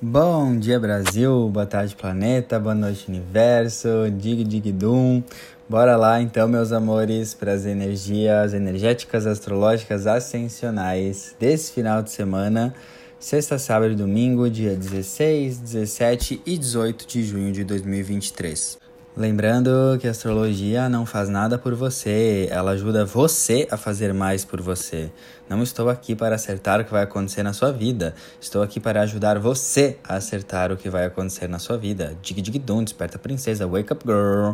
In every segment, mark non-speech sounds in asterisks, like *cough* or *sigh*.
Bom dia Brasil, boa tarde planeta, boa noite universo, dig dig dum. Bora lá então, meus amores, para as energias energéticas, astrológicas, ascensionais desse final de semana, sexta, sábado e domingo, dia 16, 17 e 18 de junho de 2023. Lembrando que a astrologia não faz nada por você, ela ajuda você a fazer mais por você. Não estou aqui para acertar o que vai acontecer na sua vida, estou aqui para ajudar você a acertar o que vai acontecer na sua vida. Dig dig dum, desperta princesa, wake up girl.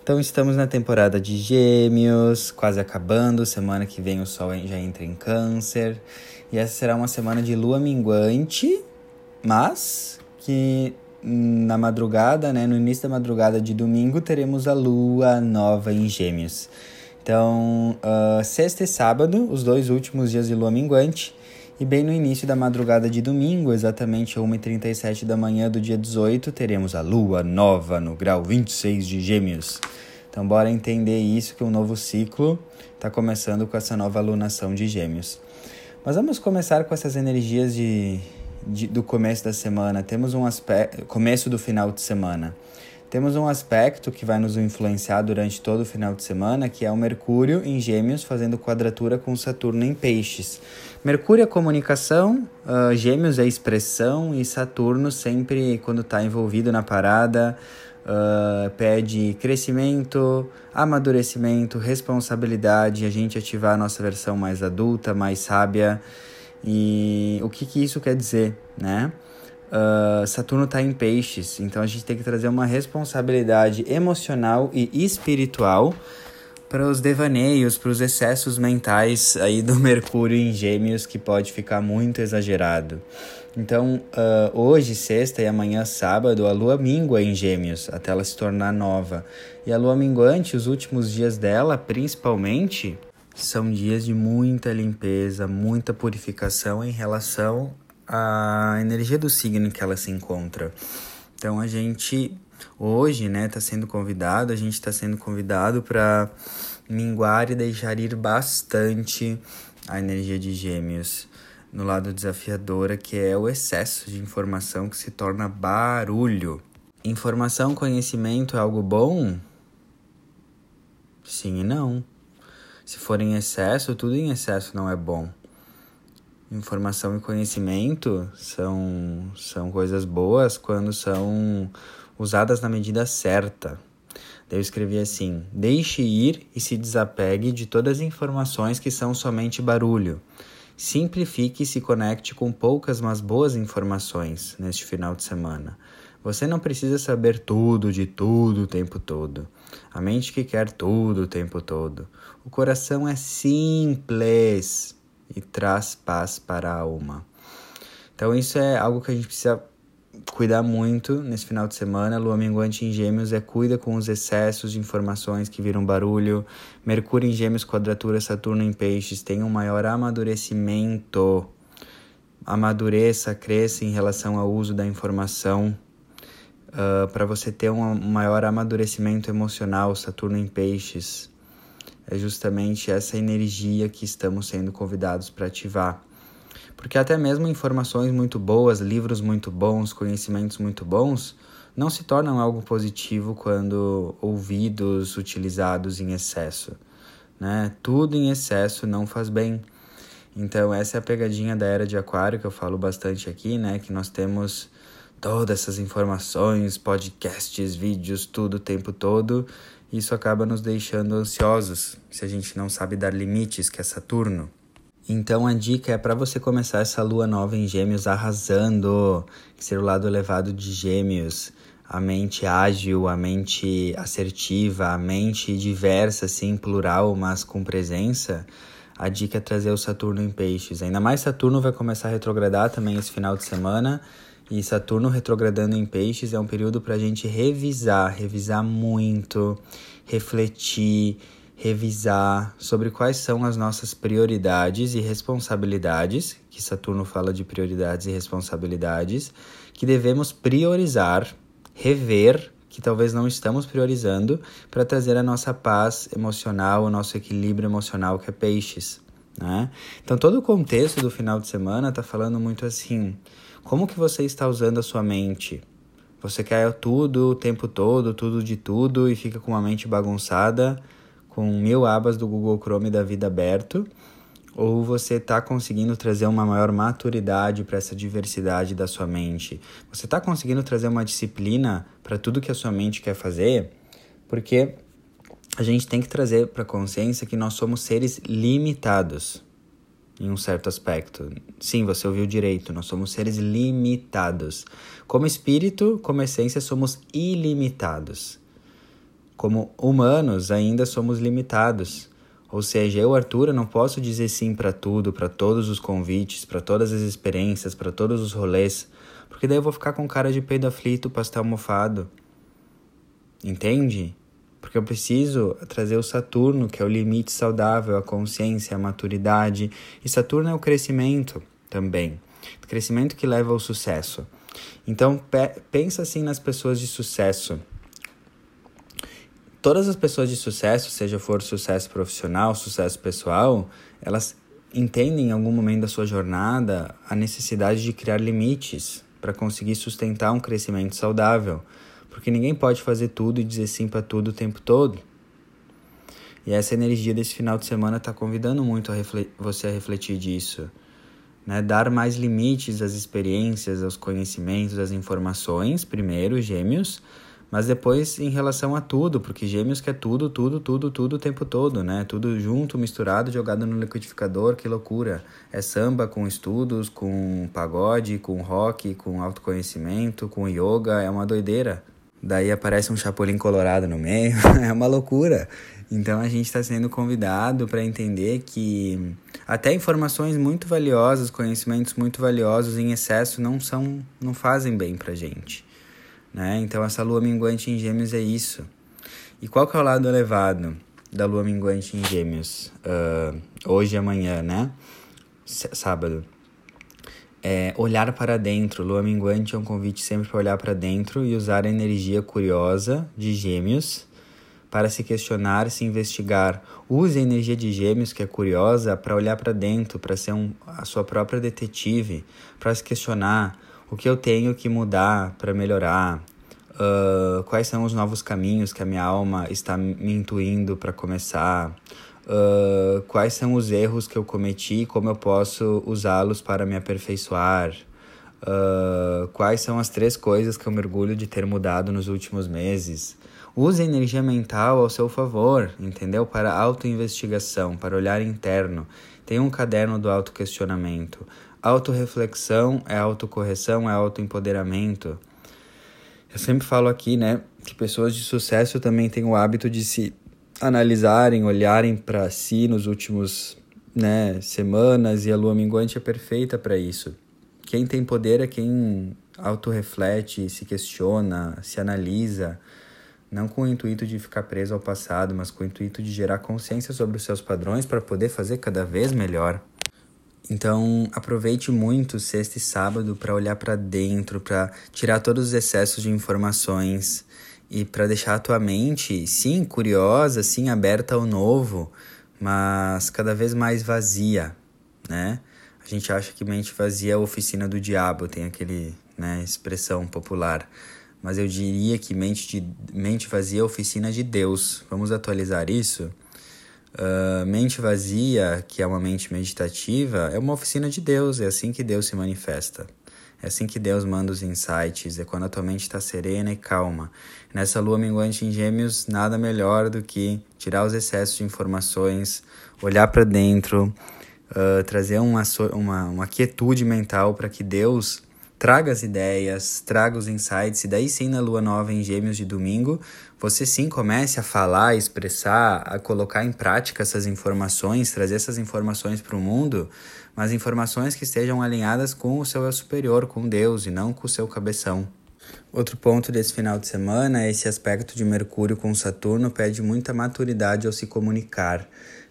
Então estamos na temporada de Gêmeos, quase acabando, semana que vem o sol já entra em Câncer. E essa será uma semana de lua minguante, mas que na madrugada, né, no início da madrugada de domingo, teremos a lua nova em Gêmeos. Então, uh, sexta e sábado, os dois últimos dias de lua minguante, e bem no início da madrugada de domingo, exatamente 1h37 da manhã do dia 18, teremos a lua nova no grau 26 de Gêmeos. Então, bora entender isso, que um novo ciclo está começando com essa nova alunação de Gêmeos. Mas vamos começar com essas energias de, de, do começo da semana, temos um aspecto, começo do final de semana. Temos um aspecto que vai nos influenciar durante todo o final de semana, que é o Mercúrio em Gêmeos fazendo quadratura com Saturno em Peixes. Mercúrio é comunicação, uh, Gêmeos é expressão e Saturno sempre quando está envolvido na parada uh, pede crescimento, amadurecimento, responsabilidade, a gente ativar a nossa versão mais adulta, mais sábia. E o que, que isso quer dizer, né? Uh, Saturno está em peixes, então a gente tem que trazer uma responsabilidade emocional e espiritual para os devaneios, para os excessos mentais aí do *laughs* Mercúrio em Gêmeos, que pode ficar muito exagerado. Então, uh, hoje, sexta e amanhã, sábado, a lua mingua em Gêmeos, até ela se tornar nova. E a lua minguante, os últimos dias dela, principalmente, são dias de muita limpeza, muita purificação em relação à energia do signo que ela se encontra. Então a gente hoje, né, está sendo convidado, a gente está sendo convidado para minguar e deixar ir bastante a energia de Gêmeos no lado desafiadora, que é o excesso de informação que se torna barulho. Informação, conhecimento é algo bom? Sim e não. Se for em excesso, tudo em excesso não é bom. Informação e conhecimento são, são coisas boas quando são usadas na medida certa. Daí eu escrevi assim: deixe ir e se desapegue de todas as informações que são somente barulho. Simplifique e se conecte com poucas, mas boas informações neste final de semana. Você não precisa saber tudo de tudo o tempo todo. A mente que quer tudo o tempo todo. O coração é simples e traz paz para a alma. Então, isso é algo que a gente precisa cuidar muito nesse final de semana. Lua minguante em Gêmeos é cuida com os excessos de informações que viram barulho. Mercúrio em Gêmeos, quadratura Saturno em Peixes tem um maior amadurecimento. Amadureça, cresça em relação ao uso da informação uh, ah, para você ter um maior amadurecimento emocional, Saturno em Peixes. É justamente essa energia que estamos sendo convidados para ativar. Porque até mesmo informações muito boas, livros muito bons, conhecimentos muito bons, não se tornam algo positivo quando ouvidos, utilizados em excesso. Né? Tudo em excesso não faz bem. Então, essa é a pegadinha da era de Aquário que eu falo bastante aqui, né? Que nós temos todas essas informações, podcasts, vídeos, tudo o tempo todo. Isso acaba nos deixando ansiosos se a gente não sabe dar limites, que é Saturno. Então a dica é para você começar essa lua nova em Gêmeos arrasando, ser o lado elevado de Gêmeos, a mente ágil, a mente assertiva, a mente diversa, assim, plural, mas com presença. A dica é trazer o Saturno em Peixes. Ainda mais Saturno vai começar a retrogradar também esse final de semana. E Saturno retrogradando em Peixes é um período para a gente revisar, revisar muito, refletir, revisar sobre quais são as nossas prioridades e responsabilidades, que Saturno fala de prioridades e responsabilidades, que devemos priorizar, rever, que talvez não estamos priorizando, para trazer a nossa paz emocional, o nosso equilíbrio emocional, que é Peixes. Né? Então, todo o contexto do final de semana está falando muito assim Como que você está usando a sua mente? Você quer tudo o tempo todo, tudo de tudo e fica com uma mente bagunçada, com mil abas do Google Chrome da vida aberto? Ou você está conseguindo trazer uma maior maturidade para essa diversidade da sua mente? Você está conseguindo trazer uma disciplina para tudo que a sua mente quer fazer? Porque a gente tem que trazer para a consciência que nós somos seres limitados em um certo aspecto. Sim, você ouviu direito, nós somos seres limitados. Como espírito, como essência, somos ilimitados. Como humanos, ainda somos limitados. Ou seja, eu, Arthur, não posso dizer sim para tudo, para todos os convites, para todas as experiências, para todos os rolês, porque daí eu vou ficar com cara de peido aflito, pastel almofado. Entende? Porque eu preciso trazer o Saturno, que é o limite saudável, a consciência, a maturidade. E Saturno é o crescimento também. O crescimento que leva ao sucesso. Então, pe pensa assim nas pessoas de sucesso. Todas as pessoas de sucesso, seja for sucesso profissional, sucesso pessoal, elas entendem em algum momento da sua jornada a necessidade de criar limites para conseguir sustentar um crescimento saudável porque ninguém pode fazer tudo e dizer sim para tudo o tempo todo. E essa energia desse final de semana está convidando muito a você a refletir disso. Né? Dar mais limites às experiências, aos conhecimentos, às informações, primeiro, gêmeos, mas depois em relação a tudo, porque gêmeos quer tudo, tudo, tudo, tudo o tempo todo, né? Tudo junto, misturado, jogado no liquidificador, que loucura. É samba com estudos, com pagode, com rock, com autoconhecimento, com yoga, é uma doideira daí aparece um chapolim colorado no meio, *laughs* é uma loucura. Então a gente está sendo convidado para entender que até informações muito valiosas, conhecimentos muito valiosos em excesso não são, não fazem bem para gente, né? Então essa lua minguante em Gêmeos é isso. E qual que é o lado elevado da lua minguante em Gêmeos? Uh, hoje e amanhã, né? Sábado é, olhar para dentro. Lua minguante é um convite sempre para olhar para dentro e usar a energia curiosa de Gêmeos para se questionar, se investigar. Use a energia de Gêmeos, que é curiosa, para olhar para dentro, para ser um, a sua própria detetive, para se questionar o que eu tenho que mudar para melhorar. Uh, quais são os novos caminhos que a minha alma está me intuindo para começar? Uh, quais são os erros que eu cometi e como eu posso usá-los para me aperfeiçoar. Uh, quais são as três coisas que eu mergulho de ter mudado nos últimos meses. Use a energia mental ao seu favor, entendeu? Para autoinvestigação, para olhar interno. Tem um caderno do autoquestionamento. Autoreflexão é autocorreção, é autoempoderamento. Eu sempre falo aqui, né, que pessoas de sucesso também têm o hábito de se analisarem, olharem para si nos últimos né, semanas e a lua minguante é perfeita para isso. Quem tem poder é quem autorreflete, se questiona, se analisa, não com o intuito de ficar preso ao passado, mas com o intuito de gerar consciência sobre os seus padrões para poder fazer cada vez melhor. Então, aproveite muito sexta e sábado para olhar para dentro, para tirar todos os excessos de informações e para deixar a tua mente, sim, curiosa, sim, aberta ao novo, mas cada vez mais vazia, né? A gente acha que mente vazia é a oficina do diabo, tem aquele, né, expressão popular. Mas eu diria que mente, de, mente vazia é a oficina de Deus. Vamos atualizar isso? Uh, mente vazia, que é uma mente meditativa, é uma oficina de Deus, é assim que Deus se manifesta. É assim que Deus manda os insights, é quando a tua mente está serena e calma. Nessa lua minguante em Gêmeos, nada melhor do que tirar os excessos de informações, olhar para dentro, uh, trazer uma, uma, uma quietude mental para que Deus traga as ideias, traga os insights, e daí sim na lua nova em Gêmeos de domingo, você sim comece a falar, a expressar, a colocar em prática essas informações, trazer essas informações para o mundo, mas informações que estejam alinhadas com o seu eu superior, com Deus e não com o seu cabeção. Outro ponto desse final de semana é esse aspecto de Mercúrio com Saturno pede muita maturidade ao se comunicar.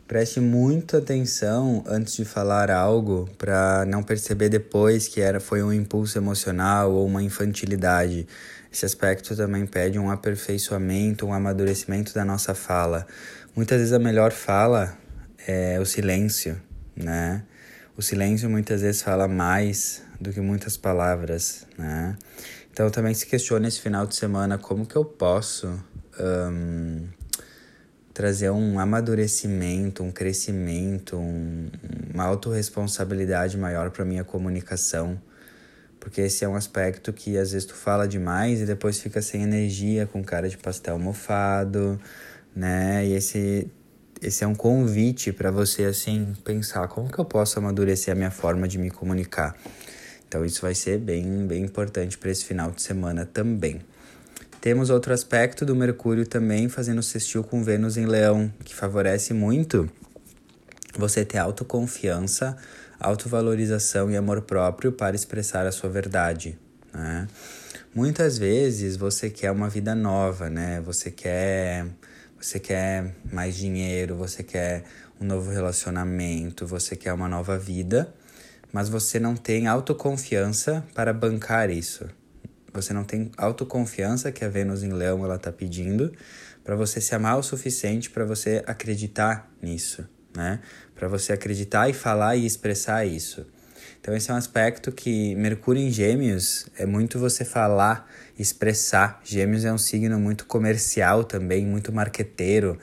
Preste muita atenção antes de falar algo para não perceber depois que era foi um impulso emocional ou uma infantilidade. Esse aspecto também pede um aperfeiçoamento, um amadurecimento da nossa fala. Muitas vezes a melhor fala é o silêncio, né? O silêncio muitas vezes fala mais do que muitas palavras, né? Então também se questione esse final de semana como que eu posso um, trazer um amadurecimento, um crescimento, um, uma autorresponsabilidade maior para minha comunicação. Porque esse é um aspecto que às vezes tu fala demais e depois fica sem energia, com cara de pastel mofado, né? E esse esse é um convite para você assim pensar como que eu posso amadurecer a minha forma de me comunicar. Então isso vai ser bem bem importante para esse final de semana também. Temos outro aspecto do Mercúrio também fazendo sextil com Vênus em Leão, que favorece muito você ter autoconfiança, autovalorização e amor próprio para expressar a sua verdade. Né? Muitas vezes você quer uma vida nova, né? Você quer, você quer mais dinheiro, você quer um novo relacionamento, você quer uma nova vida, mas você não tem autoconfiança para bancar isso você não tem autoconfiança que a Vênus em Leão ela tá pedindo para você se amar o suficiente para você acreditar nisso, né? Para você acreditar e falar e expressar isso. Então esse é um aspecto que Mercúrio em Gêmeos é muito você falar, expressar. Gêmeos é um signo muito comercial também, muito marqueteiro.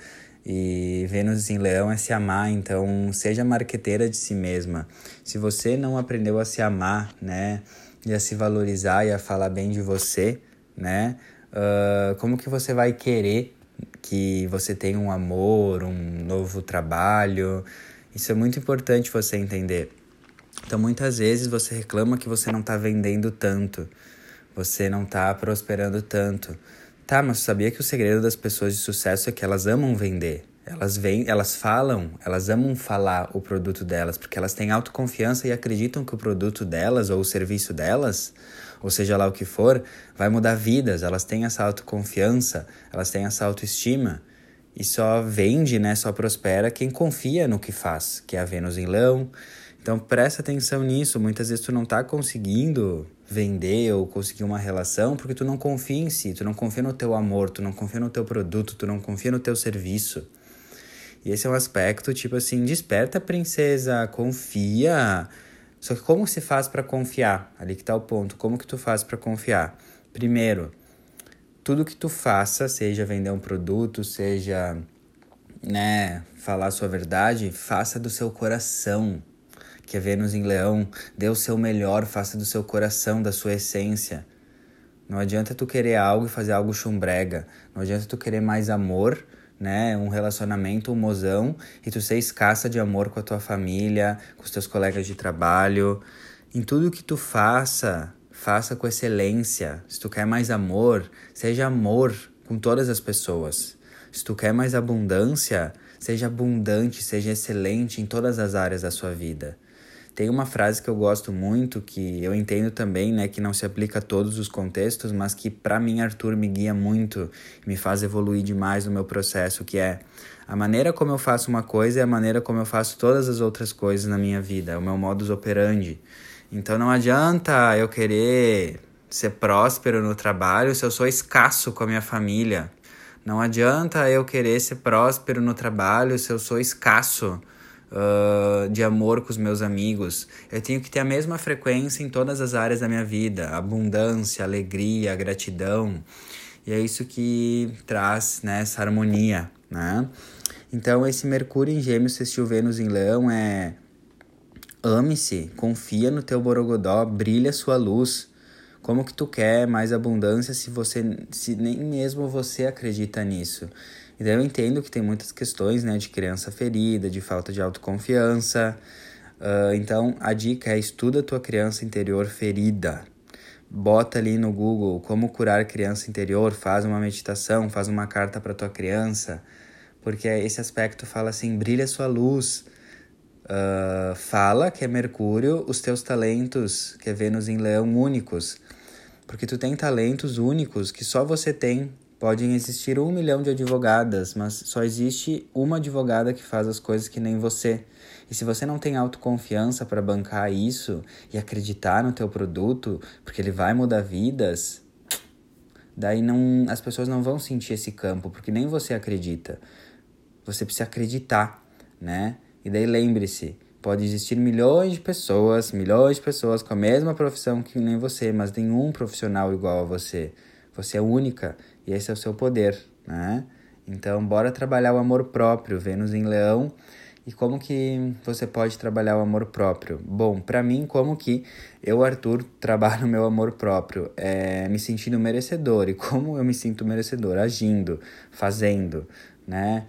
E Vênus em Leão é se amar, então seja marqueteira de si mesma. Se você não aprendeu a se amar, né? e a se valorizar e a falar bem de você, né? Uh, como que você vai querer que você tenha um amor, um novo trabalho? Isso é muito importante você entender. Então, muitas vezes você reclama que você não está vendendo tanto, você não está prosperando tanto. Tá, mas sabia que o segredo das pessoas de sucesso é que elas amam vender? Elas vêm, elas falam, elas amam falar o produto delas, porque elas têm autoconfiança e acreditam que o produto delas ou o serviço delas, ou seja lá o que for, vai mudar vidas. Elas têm essa autoconfiança, elas têm essa autoestima. E só vende, né, só prospera quem confia no que faz, que é a Vênus em Leão. Então presta atenção nisso. Muitas vezes tu não tá conseguindo vender ou conseguir uma relação porque tu não confia em si, tu não confia no teu amor, tu não confia no teu produto, tu não confia no teu serviço. E esse é um aspecto, tipo assim, desperta, princesa, confia. Só que como se faz para confiar? Ali que tá o ponto. Como que tu faz para confiar? Primeiro, tudo que tu faça, seja vender um produto, seja, né, falar a sua verdade, faça do seu coração. Que é Vênus em Leão, dê o seu melhor, faça do seu coração, da sua essência. Não adianta tu querer algo e fazer algo chumbrega. Não adianta tu querer mais amor né, um relacionamento, um mozão, e tu ser escassa de amor com a tua família, com os teus colegas de trabalho. Em tudo que tu faça, faça com excelência. Se tu quer mais amor, seja amor com todas as pessoas. Se tu quer mais abundância, seja abundante, seja excelente em todas as áreas da sua vida. Tem uma frase que eu gosto muito, que eu entendo também, né, que não se aplica a todos os contextos, mas que para mim, Arthur, me guia muito, me faz evoluir demais no meu processo, que é a maneira como eu faço uma coisa é a maneira como eu faço todas as outras coisas na minha vida, é o meu modus operandi. Então não adianta eu querer ser próspero no trabalho se eu sou escasso com a minha família. Não adianta eu querer ser próspero no trabalho se eu sou escasso uh, de amor com os meus amigos. Eu tenho que ter a mesma frequência em todas as áreas da minha vida: abundância, alegria, gratidão. E é isso que traz né, essa harmonia, né? Então, esse Mercúrio em Gêmeos, sextil Vênus em Leão é ame-se, confia no teu borogodó, brilha sua luz. Como que tu quer mais abundância se você se nem mesmo você acredita nisso? Então eu entendo que tem muitas questões, né, de criança ferida, de falta de autoconfiança. Uh, então a dica é estuda a tua criança interior ferida. Bota ali no Google como curar criança interior, faz uma meditação, faz uma carta para tua criança, porque esse aspecto fala assim, brilha sua luz. Uh, fala que é Mercúrio, os teus talentos, que é Vênus em Leão, únicos. Porque tu tem talentos únicos que só você tem Podem existir um milhão de advogadas, mas só existe uma advogada que faz as coisas que nem você. E se você não tem autoconfiança para bancar isso e acreditar no teu produto, porque ele vai mudar vidas, daí não as pessoas não vão sentir esse campo, porque nem você acredita. Você precisa acreditar, né? E daí lembre-se, Pode existir milhões de pessoas, milhões de pessoas com a mesma profissão que nem você, mas nenhum profissional igual a você. Você é única e esse é o seu poder, né? Então, bora trabalhar o amor próprio, Vênus em Leão. E como que você pode trabalhar o amor próprio? Bom, para mim, como que eu, Arthur, *laughs* trabalho o meu amor próprio? É me sentindo merecedor. E como eu me sinto merecedor? Agindo, fazendo, né?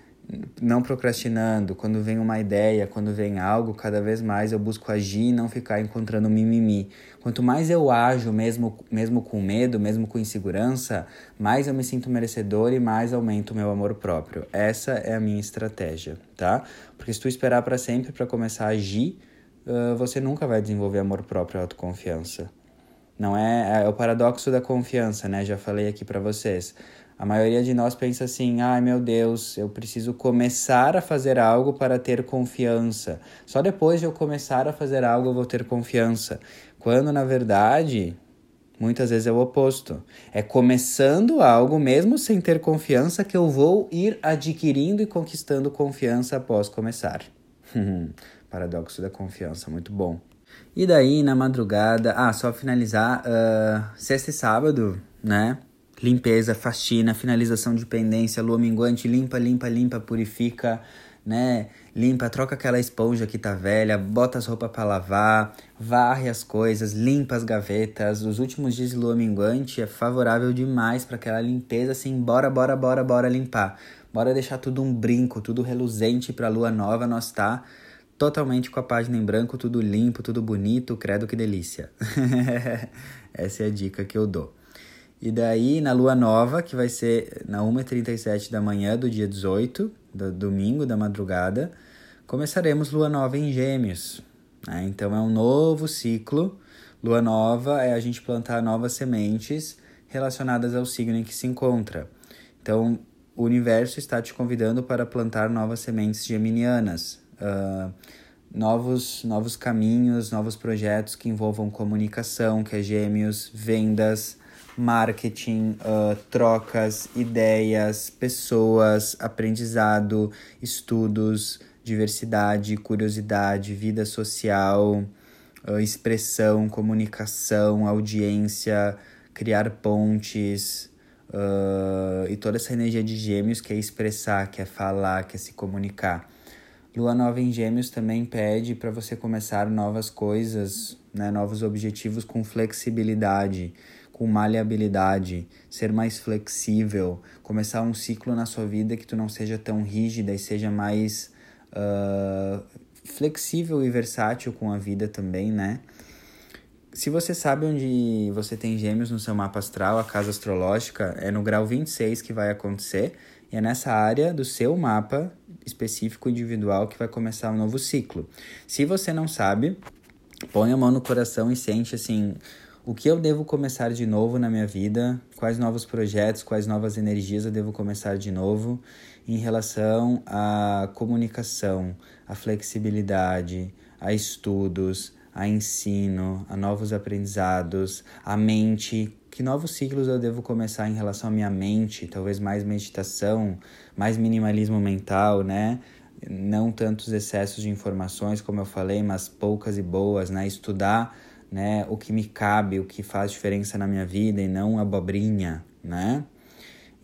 Não procrastinando, quando vem uma ideia, quando vem algo, cada vez mais eu busco agir e não ficar encontrando mimimi. Quanto mais eu ajo, mesmo, mesmo com medo, mesmo com insegurança, mais eu me sinto merecedor e mais aumento o meu amor próprio. Essa é a minha estratégia, tá? Porque se tu esperar para sempre para começar a agir, uh, você nunca vai desenvolver amor próprio e autoconfiança. Não é, é o paradoxo da confiança, né? Já falei aqui para vocês. A maioria de nós pensa assim: ai meu Deus, eu preciso começar a fazer algo para ter confiança. Só depois de eu começar a fazer algo eu vou ter confiança. Quando na verdade, muitas vezes é o oposto. É começando algo, mesmo sem ter confiança, que eu vou ir adquirindo e conquistando confiança após começar. *laughs* Paradoxo da confiança, muito bom. E daí, na madrugada, ah, só finalizar, uh, sexta e sábado, né? Limpeza, faxina, finalização de pendência, lua minguante, limpa, limpa, limpa, purifica, né? Limpa, troca aquela esponja que tá velha, bota as roupas para lavar, varre as coisas, limpa as gavetas. Os últimos dias de lua minguante é favorável demais para aquela limpeza assim, bora, bora, bora, bora limpar. Bora deixar tudo um brinco, tudo reluzente para lua nova, nós tá totalmente com a página em branco, tudo limpo, tudo bonito, credo que delícia. *laughs* Essa é a dica que eu dou. E daí, na lua nova, que vai ser na 1h37 da manhã do dia 18, do domingo da madrugada, começaremos lua nova em Gêmeos. Né? Então, é um novo ciclo. Lua nova é a gente plantar novas sementes relacionadas ao signo em que se encontra. Então, o universo está te convidando para plantar novas sementes geminianas. Uh, novos, novos caminhos, novos projetos que envolvam comunicação, que é gêmeos, vendas, marketing, uh, trocas, ideias, pessoas, aprendizado, estudos, diversidade, curiosidade, vida social, uh, expressão, comunicação, audiência, criar pontes. Uh, e toda essa energia de gêmeos que é expressar, que é falar, que é se comunicar. Lua nova em Gêmeos também pede para você começar novas coisas, né, novos objetivos com flexibilidade com maleabilidade, ser mais flexível, começar um ciclo na sua vida que tu não seja tão rígida e seja mais uh, flexível e versátil com a vida também, né? Se você sabe onde você tem gêmeos no seu mapa astral, a casa astrológica, é no grau 26 que vai acontecer, e é nessa área do seu mapa específico individual que vai começar um novo ciclo. Se você não sabe, põe a mão no coração e sente assim o que eu devo começar de novo na minha vida, quais novos projetos, quais novas energias eu devo começar de novo em relação à comunicação, à flexibilidade, a estudos, a ensino, a novos aprendizados, a mente. Que novos ciclos eu devo começar em relação à minha mente? Talvez mais meditação, mais minimalismo mental, né? Não tantos excessos de informações, como eu falei, mas poucas e boas, né? Estudar né, o que me cabe, o que faz diferença na minha vida e não abobrinha, né?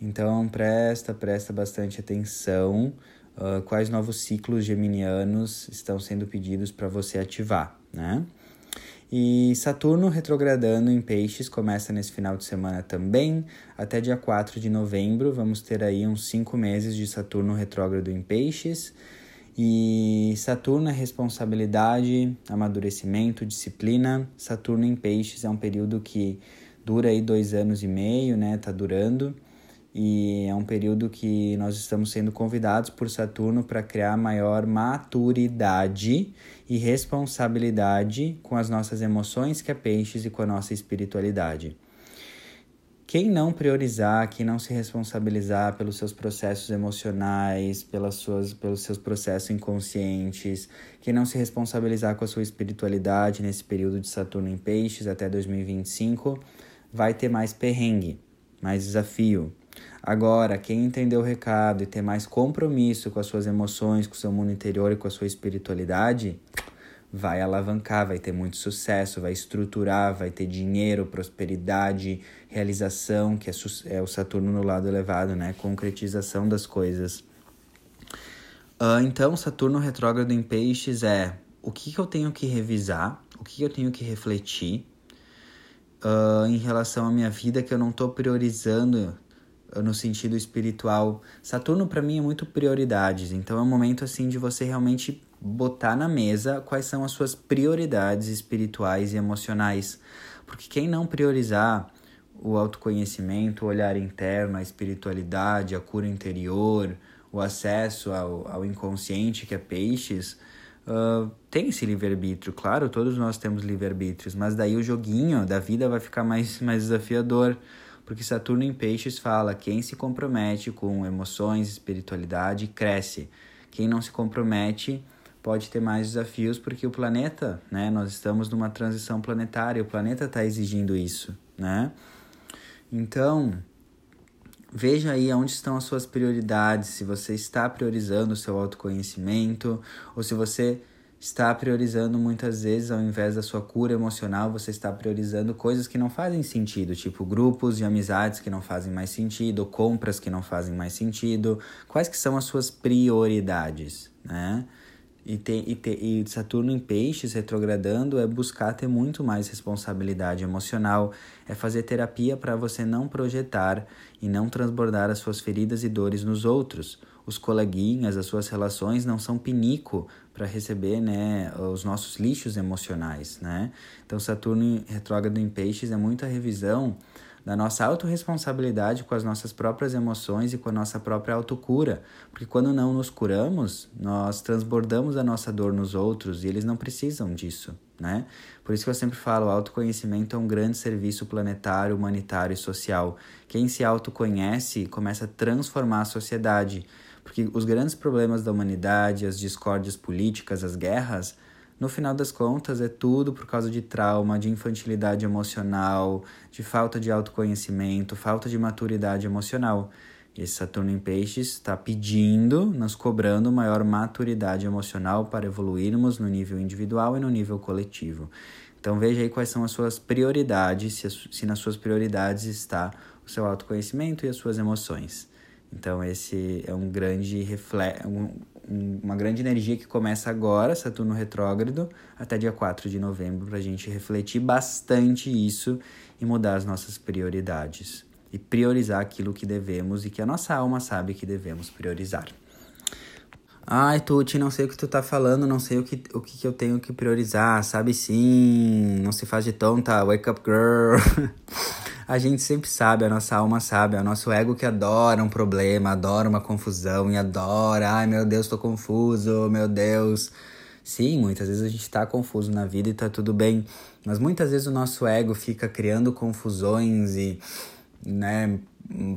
Então presta, presta bastante atenção uh, quais novos ciclos geminianos estão sendo pedidos para você ativar, né? E Saturno retrogradando em Peixes começa nesse final de semana também, até dia 4 de novembro. Vamos ter aí uns 5 meses de Saturno retrógrado em Peixes. E Saturno é responsabilidade, amadurecimento, disciplina. Saturno em peixes é um período que dura aí dois anos e meio, né? Tá durando. E é um período que nós estamos sendo convidados por Saturno para criar maior maturidade e responsabilidade com as nossas emoções, que é peixes, e com a nossa espiritualidade. Quem não priorizar, quem não se responsabilizar pelos seus processos emocionais, pelas suas, pelos seus processos inconscientes, quem não se responsabilizar com a sua espiritualidade nesse período de Saturno em Peixes até 2025, vai ter mais perrengue, mais desafio. Agora, quem entender o recado e ter mais compromisso com as suas emoções, com o seu mundo interior e com a sua espiritualidade, vai alavancar, vai ter muito sucesso, vai estruturar, vai ter dinheiro, prosperidade, realização, que é, é o Saturno no lado elevado, né? Concretização das coisas. Uh, então, Saturno retrógrado em Peixes é o que, que eu tenho que revisar, o que, que eu tenho que refletir uh, em relação à minha vida que eu não estou priorizando no sentido espiritual. Saturno para mim é muito prioridades, então é um momento assim de você realmente botar na mesa quais são as suas prioridades espirituais e emocionais. Porque quem não priorizar o autoconhecimento, o olhar interno, a espiritualidade, a cura interior, o acesso ao, ao inconsciente que é peixes, uh, tem esse livre-arbítrio. Claro, todos nós temos livre-arbítrios, mas daí o joguinho da vida vai ficar mais, *laughs* mais desafiador porque Saturno em Peixes fala: quem se compromete com emoções, espiritualidade, cresce. Quem não se compromete pode ter mais desafios, porque o planeta, né? Nós estamos numa transição planetária, o planeta está exigindo isso, né? Então, veja aí onde estão as suas prioridades, se você está priorizando o seu autoconhecimento, ou se você está priorizando muitas vezes, ao invés da sua cura emocional, você está priorizando coisas que não fazem sentido, tipo grupos de amizades que não fazem mais sentido, compras que não fazem mais sentido. Quais que são as suas prioridades, né? E, tem, e, te, e Saturno em peixes retrogradando é buscar ter muito mais responsabilidade emocional, é fazer terapia para você não projetar e não transbordar as suas feridas e dores nos outros. Os coleguinhas, as suas relações não são pinico para receber né, os nossos lixos emocionais. Né? Então, Saturno retrógrado em peixes é muita revisão da nossa autorresponsabilidade com as nossas próprias emoções e com a nossa própria autocura. Porque quando não nos curamos, nós transbordamos a nossa dor nos outros e eles não precisam disso, né? Por isso que eu sempre falo, autoconhecimento é um grande serviço planetário, humanitário e social. Quem se autoconhece começa a transformar a sociedade. Porque os grandes problemas da humanidade, as discórdias políticas, as guerras, no final das contas, é tudo por causa de trauma, de infantilidade emocional, de falta de autoconhecimento, falta de maturidade emocional. Esse Saturno em Peixes está pedindo, nos cobrando maior maturidade emocional para evoluirmos no nível individual e no nível coletivo. Então veja aí quais são as suas prioridades, se, se nas suas prioridades está o seu autoconhecimento e as suas emoções. Então esse é um grande reflexo, um, uma grande energia que começa agora, Saturno retrógrado, até dia 4 de novembro, para a gente refletir bastante isso e mudar as nossas prioridades. E priorizar aquilo que devemos e que a nossa alma sabe que devemos priorizar. Ai, Tuti, não sei o que tu tá falando, não sei o que, o que, que eu tenho que priorizar, sabe sim, não se faz de tonta, wake up girl. *laughs* a gente sempre sabe, a nossa alma sabe, é o nosso ego que adora um problema, adora uma confusão e adora, ai meu Deus, tô confuso, meu Deus. Sim, muitas vezes a gente tá confuso na vida e tá tudo bem, mas muitas vezes o nosso ego fica criando confusões e, né,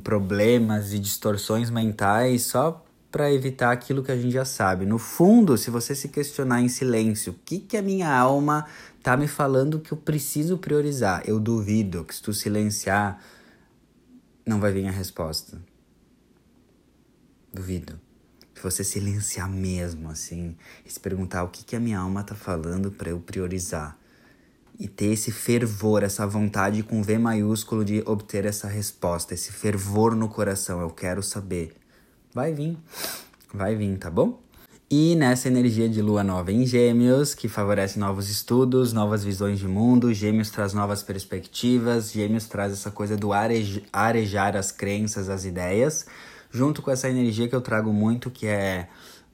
problemas e distorções mentais só para evitar aquilo que a gente já sabe. No fundo, se você se questionar em silêncio, o que que a minha alma tá me falando que eu preciso priorizar. Eu duvido que se tu silenciar, não vai vir a resposta. Duvido. Se você silenciar mesmo, assim, e se perguntar o que, que a minha alma tá falando para eu priorizar. E ter esse fervor, essa vontade com V maiúsculo de obter essa resposta, esse fervor no coração, eu quero saber. Vai vir, vai vir, tá bom? E nessa energia de lua nova em Gêmeos, que favorece novos estudos, novas visões de mundo, Gêmeos traz novas perspectivas, Gêmeos traz essa coisa do arejar as crenças, as ideias, junto com essa energia que eu trago muito, que é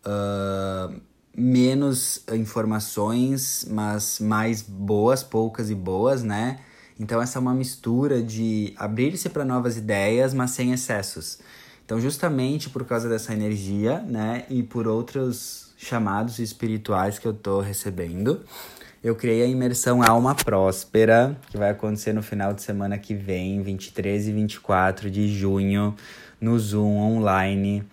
uh, menos informações, mas mais boas, poucas e boas, né? Então, essa é uma mistura de abrir-se para novas ideias, mas sem excessos. Então, justamente por causa dessa energia, né, e por outros chamados espirituais que eu tô recebendo, eu criei a imersão Alma Próspera, que vai acontecer no final de semana que vem, 23 e 24 de junho, no Zoom online,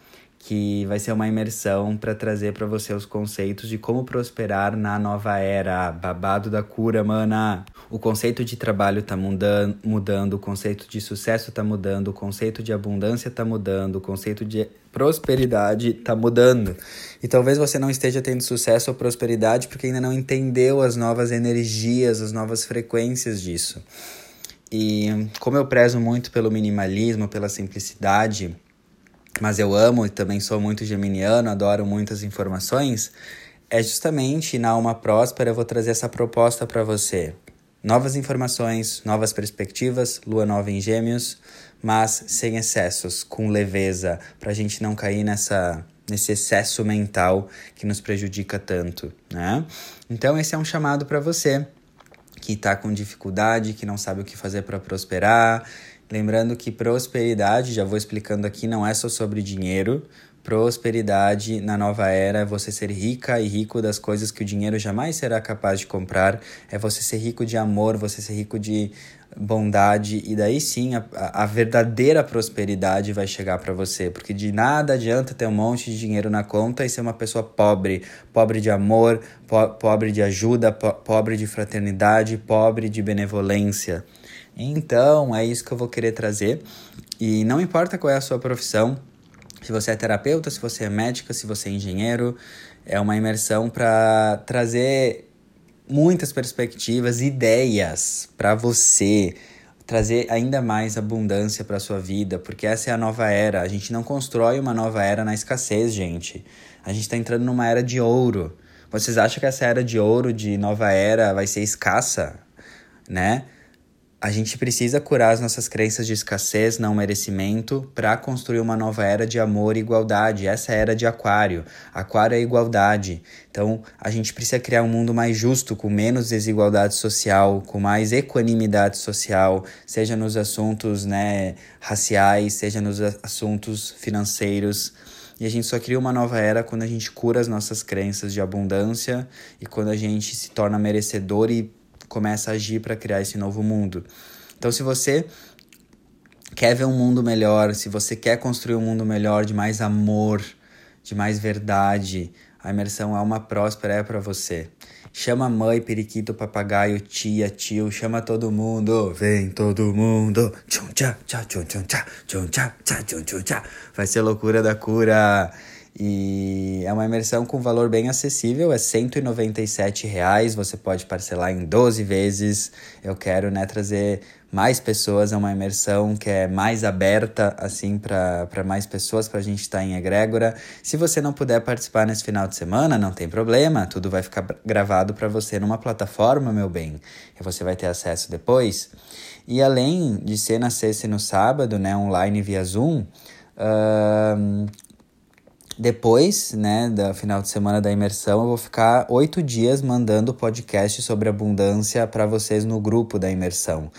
que vai ser uma imersão para trazer para você os conceitos de como prosperar na nova era, babado da cura, mana. O conceito de trabalho tá mudando, mudando, o conceito de sucesso tá mudando, o conceito de abundância tá mudando, o conceito de prosperidade tá mudando. E talvez você não esteja tendo sucesso ou prosperidade porque ainda não entendeu as novas energias, as novas frequências disso. E como eu prezo muito pelo minimalismo, pela simplicidade, mas eu amo e também sou muito geminiano, adoro muitas informações, é justamente na Alma Próspera eu vou trazer essa proposta para você. Novas informações, novas perspectivas, lua nova em gêmeos, mas sem excessos, com leveza, para a gente não cair nessa, nesse excesso mental que nos prejudica tanto, né? Então esse é um chamado para você que está com dificuldade, que não sabe o que fazer para prosperar, Lembrando que prosperidade, já vou explicando aqui, não é só sobre dinheiro. Prosperidade na nova era é você ser rica e rico das coisas que o dinheiro jamais será capaz de comprar. É você ser rico de amor, você ser rico de bondade. E daí sim a, a verdadeira prosperidade vai chegar para você. Porque de nada adianta ter um monte de dinheiro na conta e ser uma pessoa pobre. Pobre de amor, po pobre de ajuda, po pobre de fraternidade, pobre de benevolência. Então, é isso que eu vou querer trazer. E não importa qual é a sua profissão, se você é terapeuta, se você é médica, se você é engenheiro, é uma imersão para trazer muitas perspectivas, ideias para você, trazer ainda mais abundância para sua vida, porque essa é a nova era. A gente não constrói uma nova era na escassez, gente. A gente está entrando numa era de ouro. Vocês acham que essa era de ouro, de nova era, vai ser escassa, né? A gente precisa curar as nossas crenças de escassez, não merecimento, para construir uma nova era de amor e igualdade. Essa é era de Aquário. Aquário é igualdade. Então, a gente precisa criar um mundo mais justo, com menos desigualdade social, com mais equanimidade social, seja nos assuntos né, raciais, seja nos assuntos financeiros. E a gente só cria uma nova era quando a gente cura as nossas crenças de abundância e quando a gente se torna merecedor e começa a agir para criar esse novo mundo. Então, se você quer ver um mundo melhor, se você quer construir um mundo melhor de mais amor, de mais verdade, a imersão Alma Próspera é para você. Chama mãe, periquito, papagaio, tia, tio, chama todo mundo. Vem todo mundo. Vai ser loucura da cura. E é uma imersão com valor bem acessível, é 197 reais, você pode parcelar em 12 vezes. Eu quero né, trazer mais pessoas, é uma imersão que é mais aberta assim para mais pessoas, para a gente estar tá em egrégora. Se você não puder participar nesse final de semana, não tem problema, tudo vai ficar gravado para você numa plataforma, meu bem, e você vai ter acesso depois. E além de ser na sexta e no sábado, né, online via Zoom, Uh, depois, né, do final de semana da imersão, eu vou ficar oito dias mandando podcast sobre abundância para vocês no grupo da imersão.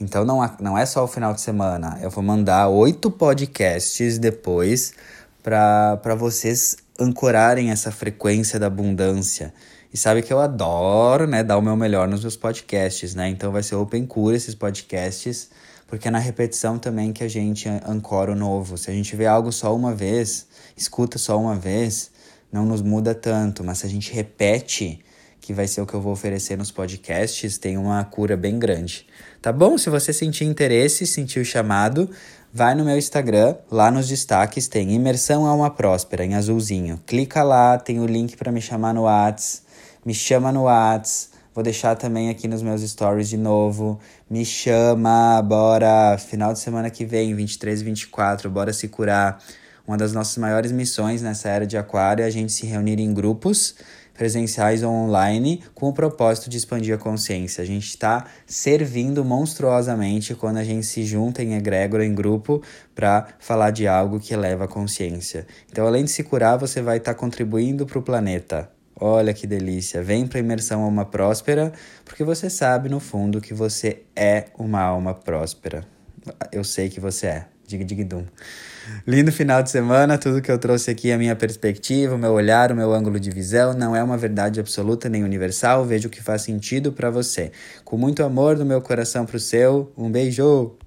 Então não, não é só o final de semana, eu vou mandar oito podcasts depois para vocês ancorarem essa frequência da abundância. E sabe que eu adoro, né, dar o meu melhor nos meus podcasts, né? Então vai ser open cura esses podcasts, porque é na repetição também que a gente ancora o novo. Se a gente vê algo só uma vez, escuta só uma vez, não nos muda tanto, mas se a gente repete, que vai ser o que eu vou oferecer nos podcasts, tem uma cura bem grande. Tá bom? Se você sentir interesse, sentir o chamado, vai no meu Instagram, lá nos destaques tem Imersão Alma Próspera, em azulzinho. Clica lá, tem o link para me chamar no Whats, me chama no Whats. Vou deixar também aqui nos meus stories de novo. Me chama, bora! Final de semana que vem, 23 e 24, bora se curar. Uma das nossas maiores missões nessa era de Aquário é a gente se reunir em grupos presenciais ou online com o propósito de expandir a consciência. A gente está servindo monstruosamente quando a gente se junta em egrégora, em grupo, para falar de algo que eleva a consciência. Então, além de se curar, você vai estar tá contribuindo para o planeta. Olha que delícia! Vem para imersão alma próspera, porque você sabe no fundo que você é uma alma próspera. Eu sei que você é. Dig, dig, dum. Lindo final de semana, tudo que eu trouxe aqui a minha perspectiva, o meu olhar, o meu ângulo de visão, não é uma verdade absoluta nem universal, vejo o que faz sentido para você. Com muito amor do meu coração pro seu, um beijo!